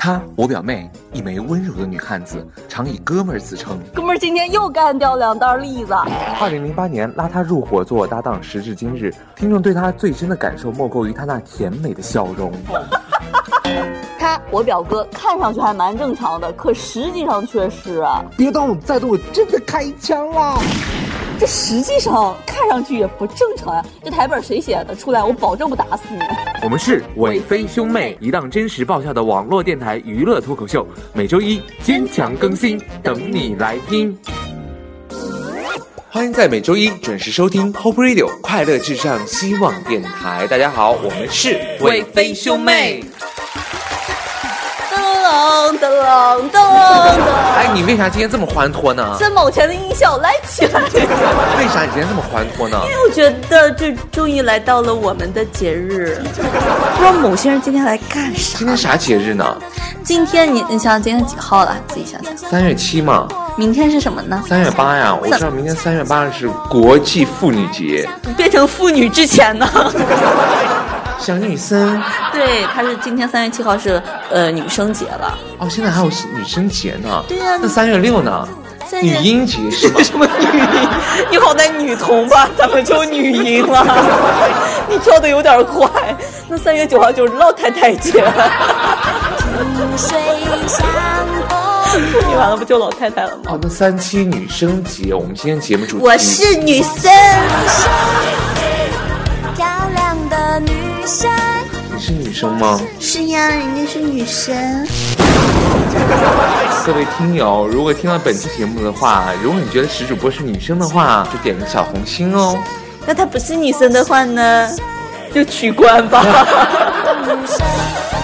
她，我表妹，一枚温柔的女汉子，常以哥们儿自称。哥们儿今天又干掉两袋栗子。二零零八年拉她入伙做我搭档，时至今日，听众对她最深的感受莫过于她那甜美的笑容。他，我表哥，看上去还蛮正常的，可实际上却是啊，别动，再动我真的开枪了。这实际上看上去也不正常呀。这台本谁写的？出来我保证不打死你。我们是伟飞兄妹，一档真实爆笑的网络电台娱乐脱口秀，每周一坚强更新，等你来听。欢迎在每周一准时收听 Hope Radio 快乐至上希望电台。大家好，我们是伟飞兄妹。噔噔噔噔！哎，你为啥今天这么欢脱呢？三毛钱的音效来起来！为啥你今天这么欢脱呢？因为我觉得这终于来到了我们的节日。不知道某些人今天来干啥？今天啥节日呢？今天你你想想今天几号了？自己想想。三月七嘛。明天是什么呢？三月八呀！我知道明天三月八是国际妇女节。变成妇女之前呢？小女生，对，她是今天三月七号是呃女生节了。哦，现在还有女生节呢。对呀。那三月六呢？女音节是吗？什么女音？你好歹女童吧，咱们就女音了？你跳的有点快。那三月九号就是老太太节了。你完了不就老太太了吗？哦，那三七女生节，我们今天节目主题。我是女生。你是女生吗？是呀，人家是女生。各位听友，如果听了本期节目的话，如果你觉得石主播是女生的话，就点个小红心哦。那她不是女生的话呢，就取关吧。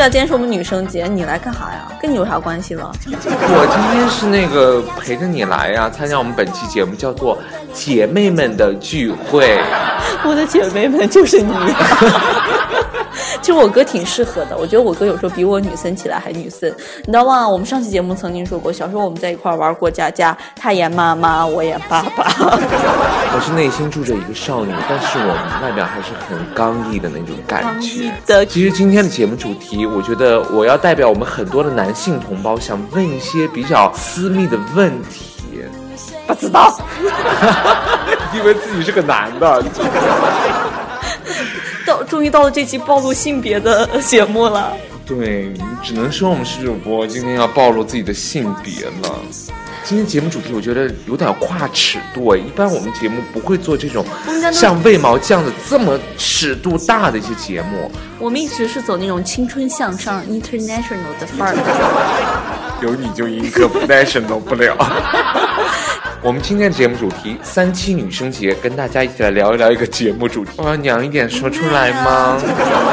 对啊，今天是我们女生节，你来干啥呀？跟你有啥关系了？我今天是那个陪着你来呀，参加我们本期节目，叫做姐妹们的聚会。我的姐妹们就是你。其实我哥挺适合的，我觉得我哥有时候比我女生起来还女生，你知道吗？我们上期节目曾经说过，小时候我们在一块玩过家家，他演妈妈，我演爸爸。我是内心住着一个少女，但是我外表还是很刚毅的那种感觉。的。其实今天的节目主题，我觉得我要代表我们很多的男性同胞，想问一些比较私密的问题。不知道，以为自己是个男的。到终于到了这期暴露性别的 节目了。对，只能说我们是主播今天要暴露自己的性别了。今天节目主题我觉得有点跨尺度，一般我们节目不会做这种像为毛这样的这么尺度大的一些节目。我们一直是走那种青春向上、international 的范儿。有你就 international 不了。我们今天的节目主题三七女生节，跟大家一起来聊一聊一个节目主题。我要娘一点说出来吗？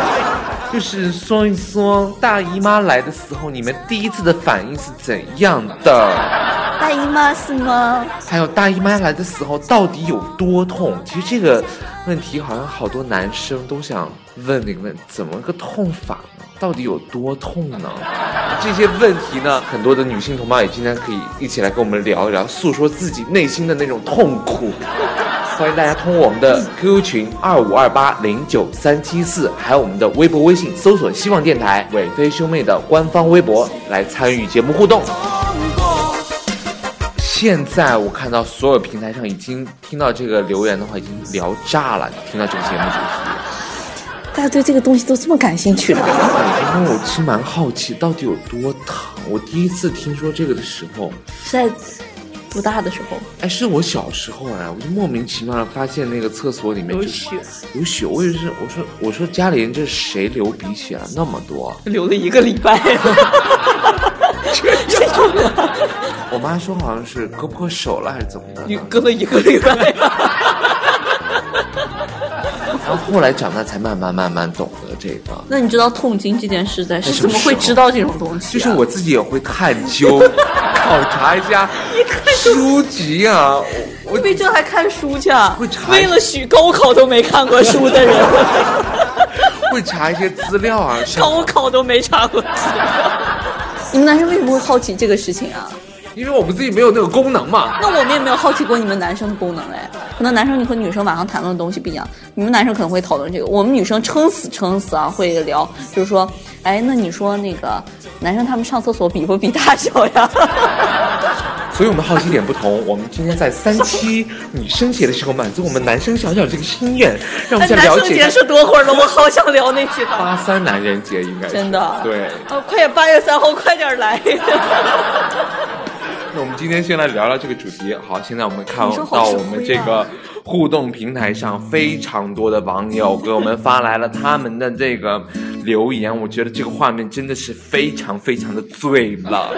就是说一说大姨妈来的时候，你们第一次的反应是怎样的？大姨妈是吗？还有大姨妈来的时候到底有多痛？其实这个问题好像好多男生都想问那个问，怎么个痛法呢？到底有多痛呢？这些问题呢，很多的女性同胞也今天可以一起来跟我们聊一聊，诉说自己内心的那种痛苦。欢迎大家通过我们的 QQ 群二五二八零九三七四，还有我们的微博、微信搜索“希望电台”伟飞兄妹的官方微博来参与节目互动。现在我看到所有平台上已经听到这个留言的话，已经聊炸了。听到这个节目主题。大家对这个东西都这么感兴趣了？因为我其实蛮好奇，到底有多疼。我第一次听说这个的时候，是在多大的时候？哎，是我小时候啊，我就莫名其妙的发现那个厕所里面有血，有血。我以为是，我说我说家里人这是谁流鼻血了那么多？流了一个礼拜。我妈说好像是割破手了还是怎么的？你割了一个礼拜。然后后来长大才慢慢慢慢懂得这个。那你知道痛经这件事在是怎么会知道这种东西？就是我自己也会探究、考察一下书籍啊。我为这还看书去啊？会查。为了许高考都没看过书的人，会查一些资料啊。高考都没查过资料。你们男生为什么会好奇这个事情啊？因为我们自己没有那个功能嘛。那我们也没有好奇过你们男生的功能哎。可能男生你和女生晚上谈论的东西不一样，你们男生可能会讨论这个，我们女生撑死撑死啊会聊，就是说，哎，那你说那个男生他们上厕所比不比大小呀？所以我们好奇点不同，我们今天在三七女生节的时候满足我们男生小小这个心愿，让我们先男了解一下生节是多会儿了？我好想聊那句话。八三男人节，应该是真的对。哦，快点，八月三号，快点来！那我们今天先来聊聊这个主题。好，现在我们看到我们这个互动平台上，非常多的网友给我们发来了他们的这个留言。我觉得这个画面真的是非常非常的醉了，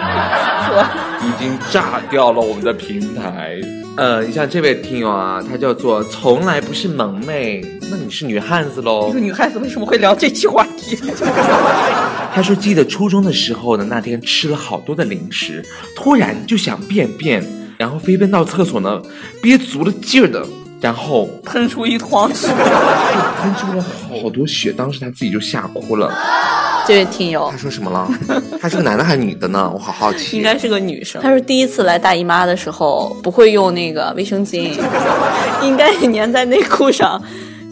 已经炸掉了我们的平台。呃，你像这位听友啊，他叫做从来不是萌妹，那你是女汉子喽一个？女汉子为什么会聊这期话题？他说，记得初中的时候呢，那天吃了好多的零食，突然就想便便，然后飞奔到厕所呢，憋足了劲儿的，然后喷出一坨血。喷出了好多血，当时他自己就吓哭了。这位听友他说什么了？他是个男的还是女的呢？我好好奇。应该是个女生。他说第一次来大姨妈的时候不会用那个卫生巾，应该粘在内裤上，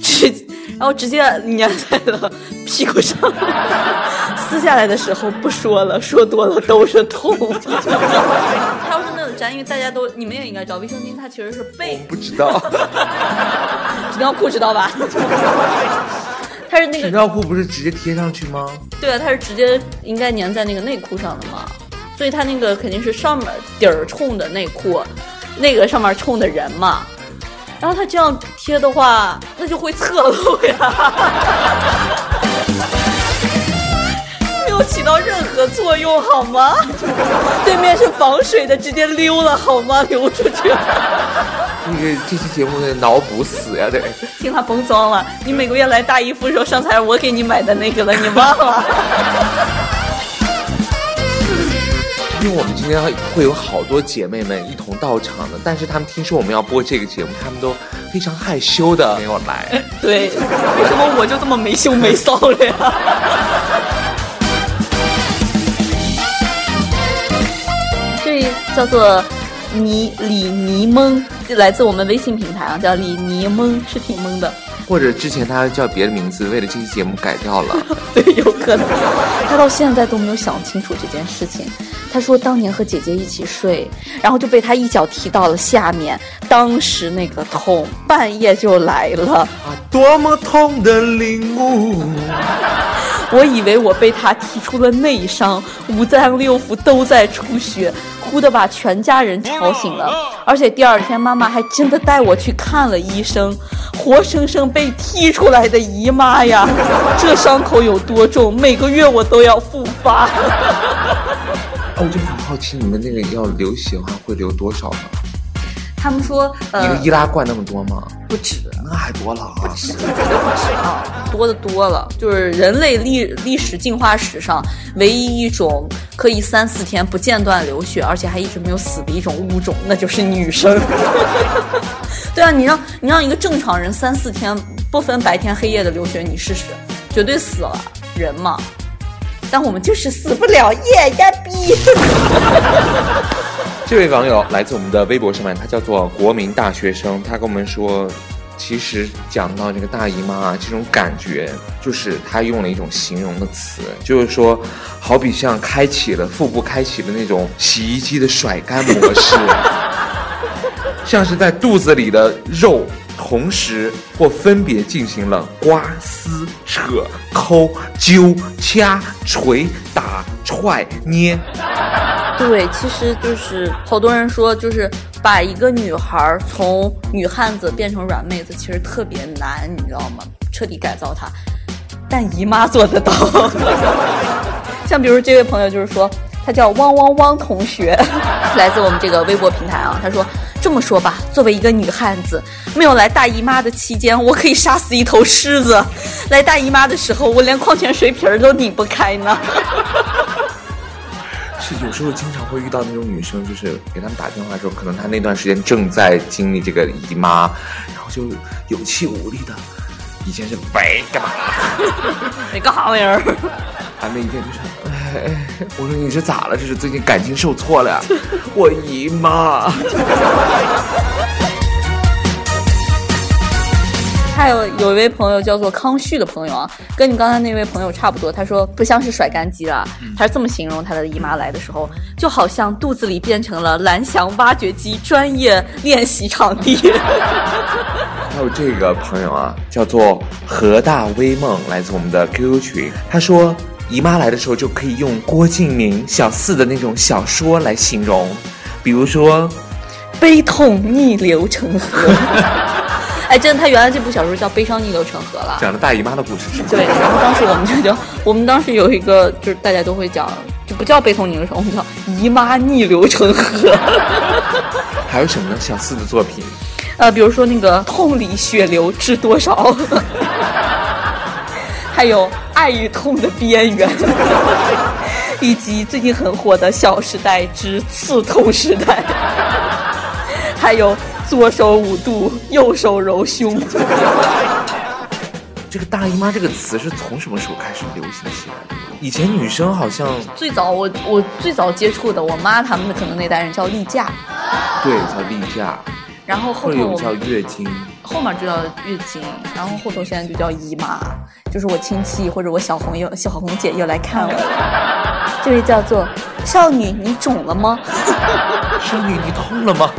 直然后直接粘在了屁股上。撕下来的时候不说了，说多了都是痛。他要是那种粘，因为大家都你们也应该知道，卫生巾它其实是被不知道，纸尿裤知道吧？它是那个纸尿裤不是直接贴上去吗？对啊，它是直接应该粘在那个内裤上的嘛，所以它那个肯定是上面底儿冲的内裤，那个上面冲的人嘛。然后他这样贴的话，那就会侧漏呀，没有起到任何作用，好吗？对面是防水的，直接溜了，好吗？溜出去了，这个这期节目的脑补死呀，得。听他甭装了。你每个月来大姨夫的时候，上次还是我给你买的那个了，你忘了？因为我们今天会有好多姐妹们一同到场的，但是她们听说我们要播这个节目，她们都非常害羞的没有来。对，为什么我就这么没羞没臊的呀？这叫做你李尼蒙，这来自我们微信平台啊，叫李尼蒙，是挺蒙的。或者之前他叫别的名字，为了这期节目改掉了。对，有可能。他到现在都没有想清楚这件事情。他说当年和姐姐一起睡，然后就被他一脚踢到了下面，当时那个痛，半夜就来了。啊，多么痛的领悟！我以为我被他踢出了内伤，五脏六腑都在出血，哭的把全家人吵醒了。而且第二天妈妈还真的带我去看了医生，活生生被踢出来的姨妈呀！这伤口有多重？每个月我都要复发。哦，我就很好奇，你们那个要流血的话会流多少呢？他们说，一个呃，易拉罐那么多吗？不止，那还多了啊！绝对不止啊，多的多了。就是人类历历史进化史上唯一一种可以三四天不间断流血，而且还一直没有死的一种物种，那就是女生。对啊，你让你让一个正常人三四天不分白天黑夜的流血，你试试，绝对死了人嘛。但我们就是死不了，耶呀逼！这位网友来自我们的微博上面，他叫做国民大学生，他跟我们说，其实讲到这个大姨妈啊，这种感觉，就是他用了一种形容的词，就是说，好比像开启了腹部开启了那种洗衣机的甩干模式，像是在肚子里的肉。同时或分别进行了刮、撕、扯、抠、揪、掐、捶、打、踹、捏，对，其实就是好多人说，就是把一个女孩从女汉子变成软妹子，其实特别难，你知道吗？彻底改造她，但姨妈做得到。像比如这位朋友就是说，他叫汪汪汪同学，来自我们这个微博平台啊。他说这么说吧，作为一个女汉子，没有来大姨妈的期间，我可以杀死一头狮子；来大姨妈的时候，我连矿泉水瓶儿都拧不开呢。是有时候经常会遇到那种女生，就是给他们打电话的时候，可能她那段时间正在经历这个姨妈，然后就有气无力的。以前是喂干嘛？你干啥玩意儿？啊，那一天就是，我说你这咋了？这是最近感情受挫了呀？我姨妈。还有有一位朋友叫做康旭的朋友啊，跟你刚才那位朋友差不多。他说不像是甩干机了，他是这么形容他的姨妈来的时候，就好像肚子里变成了蓝翔挖掘机专业练习场地。还有这个朋友啊，叫做何大微梦，来自我们的 QQ 群。他说，姨妈来的时候就可以用郭敬明小四的那种小说来形容，比如说，悲痛逆流成河。哎，真的，他原来这部小说叫《悲伤逆流成河》了，讲的大姨妈的故事是吗？对，然后当时我们就叫，我们当时有一个就是大家都会讲，就不叫悲痛逆流成河，我们叫姨妈逆流成河。还有什么呢？小四的作品，呃，比如说那个痛里血流知多少，还有爱与痛的边缘，以及最近很火的《小时代之刺痛时代》，还有左手捂肚，右手揉胸。这个大姨妈这个词是从什么时候开始流行起来的？以前女生好像最早我我最早接触的，我妈他们可能那代人叫例假，对叫例假，然后后头我叫月经。后面就叫月经，然后后头现在就叫姨妈，就是我亲戚或者我小红又小红姐又来看我了。这位叫做少女，你肿了吗？少女，你痛了吗？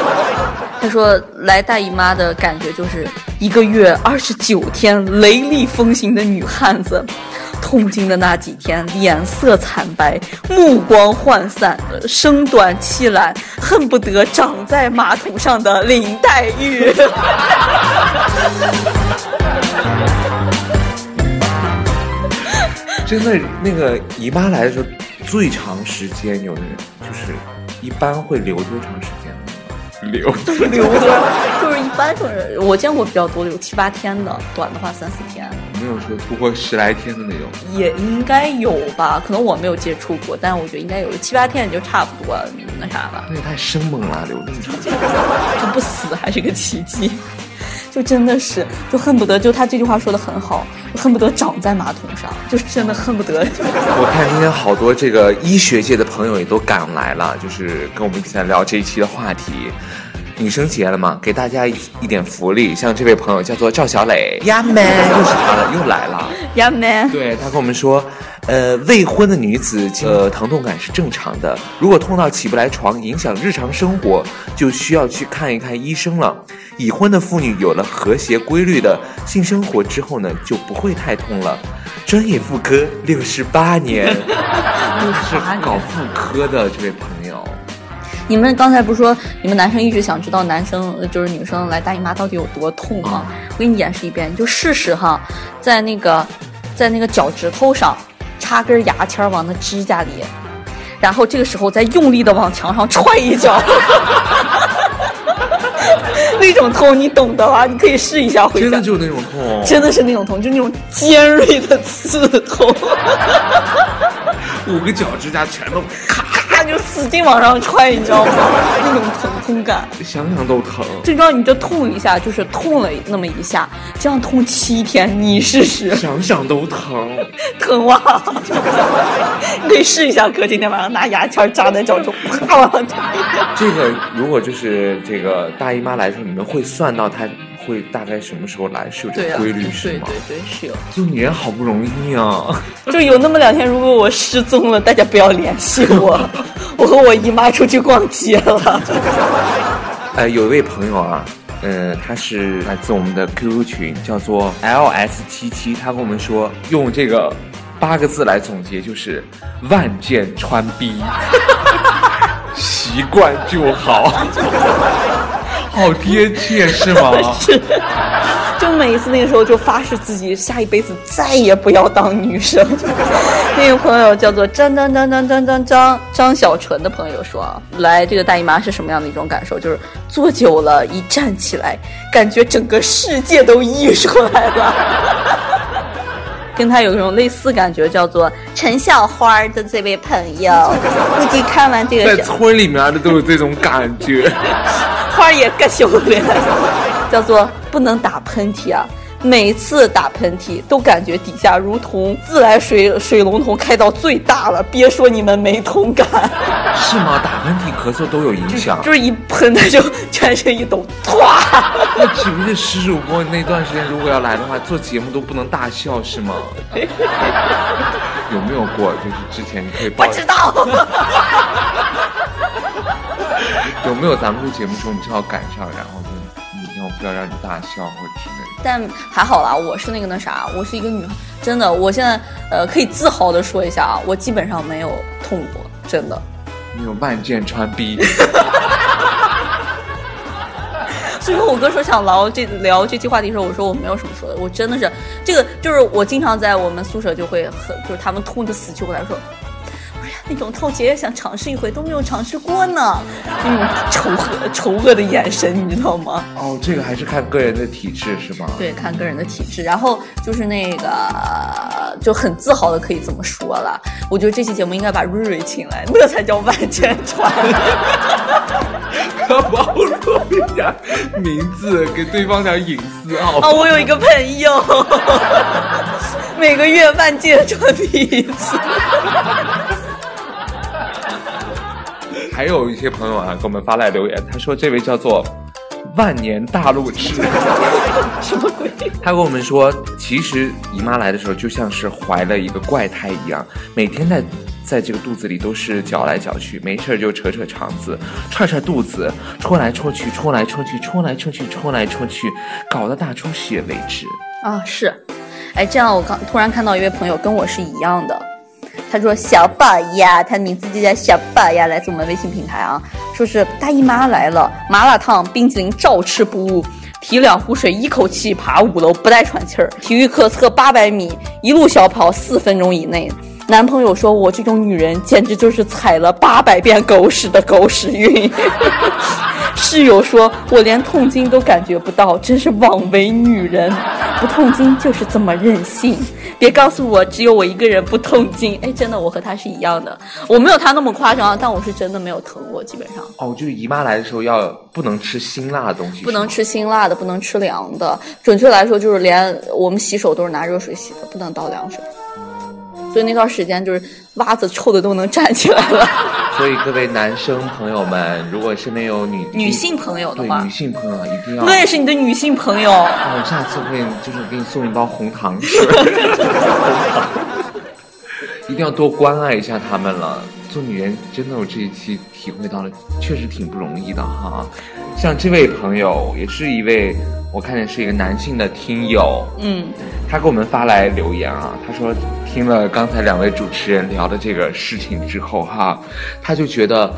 她说来大姨妈的感觉就是一个月二十九天雷厉风行的女汉子，痛经的那几天脸色惨白，目光涣散，声短气懒，恨不得长在马桶上的林黛玉。真的，那个姨妈来的时候，最长时间有的人就是一般会留多长时间？留留的，就是一般就是我见过比较多的有七八天的，短的话三四天，没有说突破十来天的那种。也应该有吧？可能我没有接触过，但是我觉得应该有七八天也就差不多那啥了，那也太生猛了，留那么长。就不死还是个奇迹。就真的是，就恨不得，就他这句话说的很好，就恨不得长在马桶上，就是真的恨不得。我看今天好多这个医学界的朋友也都赶来了，就是跟我们一起来聊这一期的话题。女生节了嘛，给大家一一点福利。像这位朋友叫做赵小磊，呀 man，又是他了，又来了。呀 man，对他跟我们说，呃，未婚的女子呃疼痛感是正常的，如果痛到起不来床，影响日常生活，就需要去看一看医生了。已婚的妇女有了和谐规律的性生活之后呢，就不会太痛了。专业妇科六十八年，是八年搞妇科的这位朋友，你们刚才不是说你们男生一直想知道男生呃就是女生来大姨妈到底有多痛吗？我给你演示一遍，你就试试哈，在那个在那个脚趾头上插根牙签儿往那指甲里，然后这个时候再用力的往墙上踹一脚。那种痛你懂的吧？你可以试一下回家真的。就是那种痛，真的是那种痛，就那种尖锐的刺痛，五个脚指甲全都咔，使劲往上踹，你知道吗？那种疼痛感。想想都疼。最重要，你就痛一下，就是痛了那么一下，这样痛七天，你试试，想想都疼，疼哇！你 可以试一下，哥，今天晚上拿牙签扎在脚中，啪往上扎一下。这个如果就是这个大姨妈来的时候，你们会算到她会大概什么时候来，是有这个规律是吗？对对对，是有。就女人好不容易啊，就有那么两天，如果我失踪了，大家不要联系我，我和我姨妈出去逛街了。呃，有一位朋友啊，呃，他是来自我们的 QQ 群，叫做 LS 七七，他跟我们说，用这个八个字来总结，就是万箭穿逼，习惯就好，好贴切是吗？是，就每一次那个时候就发誓自己下一辈子再也不要当女生。那个朋友叫做张张张张张张张张小纯的朋友说啊，来这个大姨妈是什么样的一种感受？就是坐久了，一站起来，感觉整个世界都溢出来了。跟他有一种类似感觉，叫做陈小花的这位朋友，估计看完这个在个村里面的都有这种感觉。花也可羞了，叫做不能打喷嚏啊。每次打喷嚏都感觉底下如同自来水 水龙头开到最大了，别说你们没同感，是吗？打喷嚏、咳嗽都有影响。就是一喷的就全身一抖，唰！那岂不是石主播那段时间如果要来的话，做节目都不能大笑是吗？有没有过？就是之前你可以报不知道。有没有咱们录节目的时候你正好赶上，然后就一定要不要让你大笑或者之类的？但还好啦，我是那个那啥，我是一个女，真的，我现在呃可以自豪的说一下啊，我基本上没有痛过，真的。你有万箭穿逼。所以说我哥说想聊这聊这期话题的时候，我说我没有什么说的，我真的是这个就是我经常在我们宿舍就会很就是他们痛的死去活来说。那种痛，姐也想尝试一回，都没有尝试过呢。那种仇恶、仇恶的眼神，你知道吗？哦，这个还是看个人的体质是吗？对，看个人的体质。然后就是那个，就很自豪的可以这么说了。我觉得这期节目应该把瑞瑞请来，那才叫万箭穿。要暴露一下名字，给对方点隐私啊！啊，我有一个朋友，每个月万箭穿逼一次。还有一些朋友啊，给我们发来留言，他说这位叫做万年大路痴，什么鬼？他跟我们说，其实姨妈来的时候就像是怀了一个怪胎一样，每天在在这个肚子里都是搅来搅去，没事就扯扯肠子，踹踹肚子，戳来戳去，戳来戳去，戳来戳去，戳来戳去，搞得大出血为止。啊，是，哎，这样我刚突然看到一位朋友跟我是一样的。他说：“小宝呀，他名字就叫小宝呀，来自我们微信平台啊。说是大姨妈来了，麻辣烫、冰淇淋照吃不误，提两壶水，一口气爬五楼不带喘气儿。体育课测八百米，一路小跑四分钟以内。男朋友说我这种女人简直就是踩了八百遍狗屎的狗屎运。室友说我连痛经都感觉不到，真是枉为女人。不痛经就是这么任性。”别告诉我只有我一个人不痛经，哎，真的，我和他是一样的，我没有他那么夸张，但我是真的没有疼过，基本上。哦，就是姨妈来的时候要不能吃辛辣的东西，不能吃辛辣的，不能吃凉的。准确来说，就是连我们洗手都是拿热水洗的，不能倒凉水。所以那段时间就是袜子臭的都能站起来了。所以各位男生朋友们，如果身边有女女性朋友的话，女性朋友一定要。我也是你的女性朋友。我下次会就是给你送一包红糖吃。一定要多关爱一下他们了。做女人真的，我这一期体会到了，确实挺不容易的哈。像这位朋友，也是一位。我看见是一个男性的听友，嗯，他给我们发来留言啊，他说听了刚才两位主持人聊的这个事情之后哈，他就觉得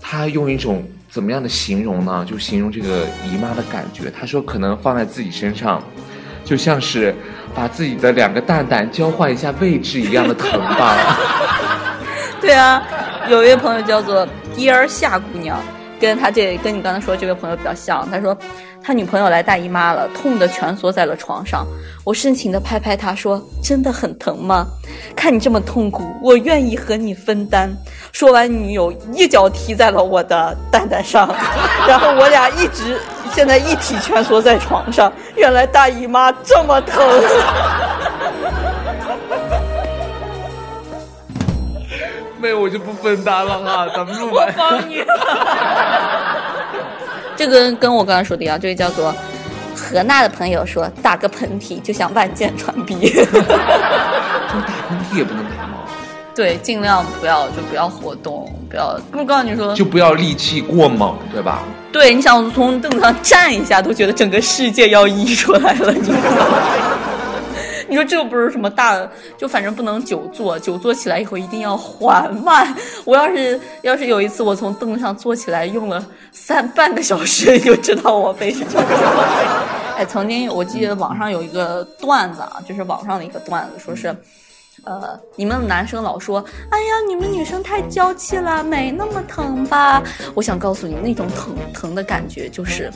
他用一种怎么样的形容呢？就形容这个姨妈的感觉。他说可能放在自己身上，就像是把自己的两个蛋蛋交换一下位置一样的疼吧。对啊，有一位朋友叫做 Dear 夏姑娘，跟他这跟你刚才说这位朋友比较像，他说。他女朋友来大姨妈了，痛得蜷缩在了床上。我深情的拍拍他说：“真的很疼吗？看你这么痛苦，我愿意和你分担。”说完，女友一脚踢在了我的蛋蛋上，然后我俩一直现在一起蜷缩在床上。原来大姨妈这么疼。妹，我就不分担了哈，咱们录完。我帮你。这个跟我刚才说的一样，这位叫做何娜的朋友说，打个喷嚏就像万箭穿鼻。这打喷嚏也不能打吗？对，尽量不要，就不要活动，不要。我告诉你说，就不要力气过猛，对吧？对，你想从凳子上站一下，都觉得整个世界要溢出来了，你。你说这又不是什么大，就反正不能久坐，久坐起来以后一定要缓慢。我要是要是有一次我从凳子上坐起来用了三半个小时，你就知道我背什么。哎，曾经我记得网上有一个段子啊，就是网上的一个段子，说是。呃，你们男生老说，哎呀，你们女生太娇气了，没那么疼吧？我想告诉你，那种疼疼的感觉，就是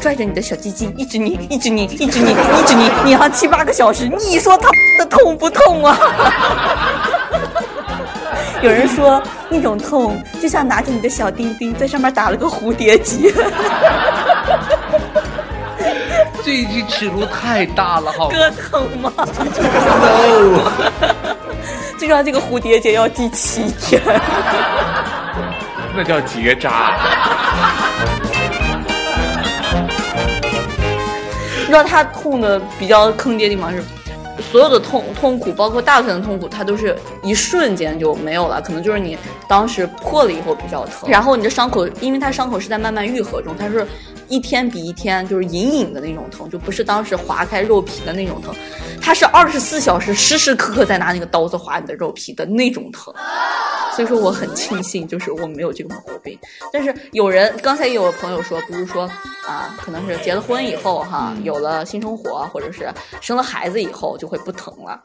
拽着你的小鸡鸡，一直拧，一直拧，一直拧，一直拧，拧上七八个小时。你说他的痛不痛啊？有人说那种痛，就像拿着你的小丁丁在上面打了个蝴蝶结。这一句尺度太大了，好哥疼吗？？No，最重要，这个蝴蝶结要系七天。那叫结扎。你知道他痛的比较坑爹的地方是，所有的痛痛苦，包括大部分的痛苦，它都是一瞬间就没有了，可能就是你当时破了以后比较疼，然后你的伤口，因为它伤口是在慢慢愈合中，它是一天比一天就是隐隐的那种疼，就不是当时划开肉皮的那种疼，它是二十四小时时时刻刻在拿那个刀子划你的肉皮的那种疼。所以说我很庆幸，就是我没有这个毛病。但是有人刚才也有朋友说，比如说啊，可能是结了婚以后哈，有了新生活，或者是生了孩子以后就会不疼了。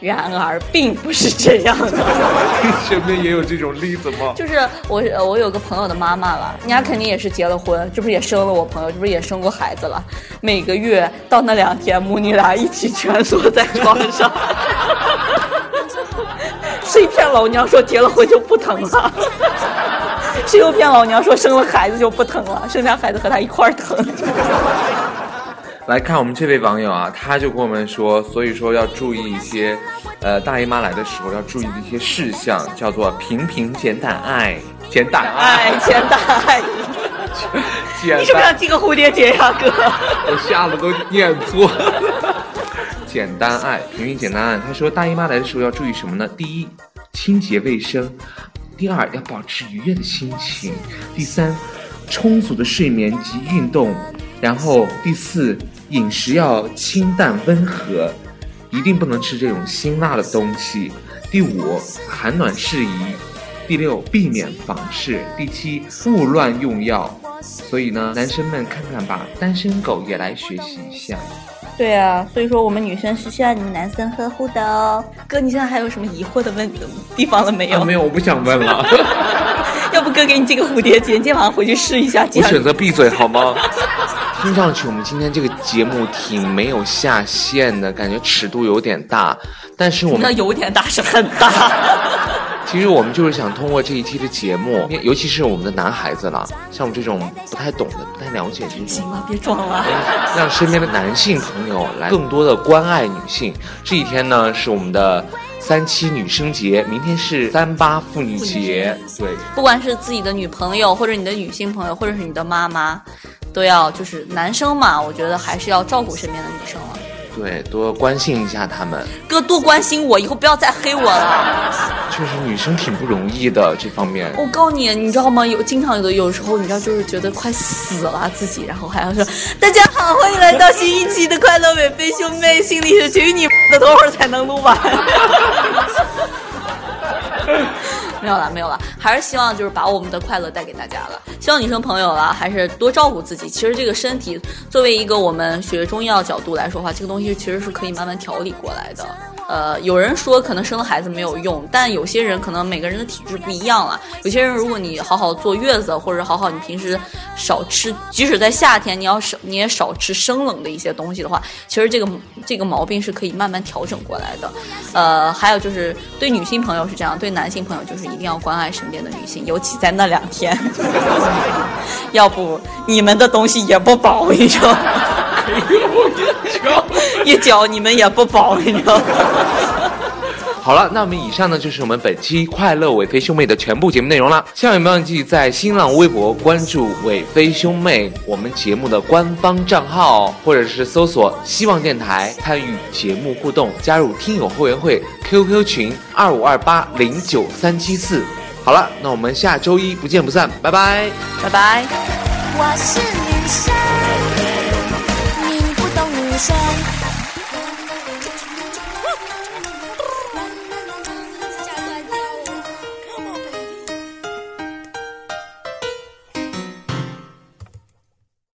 然而并不是这样的。身边也有这种例子吗？就是我呃我有个朋友的妈妈了，人家肯定也是结了婚，这不是也生了我朋友，这不是也生过孩子了。每个月到那两天，母女俩一起蜷缩在床上。谁骗老娘说结了婚就不疼了？谁又骗老娘说生了孩子就不疼了？生下孩子和他一块儿疼。来看我们这位网友啊，他就跟我们说，所以说要注意一些，呃，大姨妈来的时候要注意的一些事项，叫做频频减胆爱，减胆哎爱，，减胆爱，你是不是要，系个蝴蝶结呀，哥？我吓得都念错了。简单爱，频频简单爱。他说大姨妈来的时候要注意什么呢？第一，清洁卫生；第二，要保持愉悦的心情；第三，充足的睡眠及运动；然后第四，饮食要清淡温和，一定不能吃这种辛辣的东西；第五，寒暖适宜；第六，避免房事；第七，勿乱用药。所以呢，男生们看看吧，单身狗也来学习一下。对啊，所以说我们女生是需要你们男生呵护的哦。哥，你现在还有什么疑惑的问地方了没有？啊，没有，我不想问了，要不哥给你系个蝴蝶结，你今天晚上回去试一下。我选择闭嘴好吗？听上去我们今天这个节目挺没有下限的，感觉尺度有点大，但是我那们有点大是很大。其实我们就是想通过这一期的节目，尤其是我们的男孩子了，像我们这种不太懂的、不太了解这种行。了，别装了。让身边的男性朋友来更多的关爱女性。这一天呢是我们的三七女生节，明天是三八妇女节。对，不管是自己的女朋友，或者你的女性朋友，或者是你的妈妈，都要就是男生嘛，我觉得还是要照顾身边的女生了。对，多关心一下他们。哥多关心我，以后不要再黑我了。确实，女生挺不容易的这方面。我告诉你，你知道吗？有经常有的有时候，你知道就是觉得快死了自己，然后还要说大家好，欢迎来到新一期的快乐美飞兄妹，心理学，请你的，多会儿才能录完？没有了，没有了，还是希望就是把我们的快乐带给大家了。希望女生朋友啊，还是多照顾自己。其实这个身体作为一个我们学中医药角度来说的话，这个东西其实是可以慢慢调理过来的。呃，有人说可能生了孩子没有用，但有些人可能每个人的体质不一样了。有些人如果你好好坐月子，或者好好你平时少吃，即使在夏天你要少你也少吃生冷的一些东西的话，其实这个这个毛病是可以慢慢调整过来的。呃，还有就是对女性朋友是这样，对男性朋友就是一定要关爱身边的女性，尤其在那两天，要不你们的东西也不保，你知道吗？一脚你们也不保，你知道吗？好了，那我们以上呢就是我们本期快乐伟飞兄妹的全部节目内容了。千万别忘记在新浪微博关注伟飞兄妹我们节目的官方账号，或者是搜索希望电台参与节目互动，加入听友后援会 QQ 群二五二八零九三七四。好了，那我们下周一不见不散，拜拜。拜拜。我是女生，你不懂女生。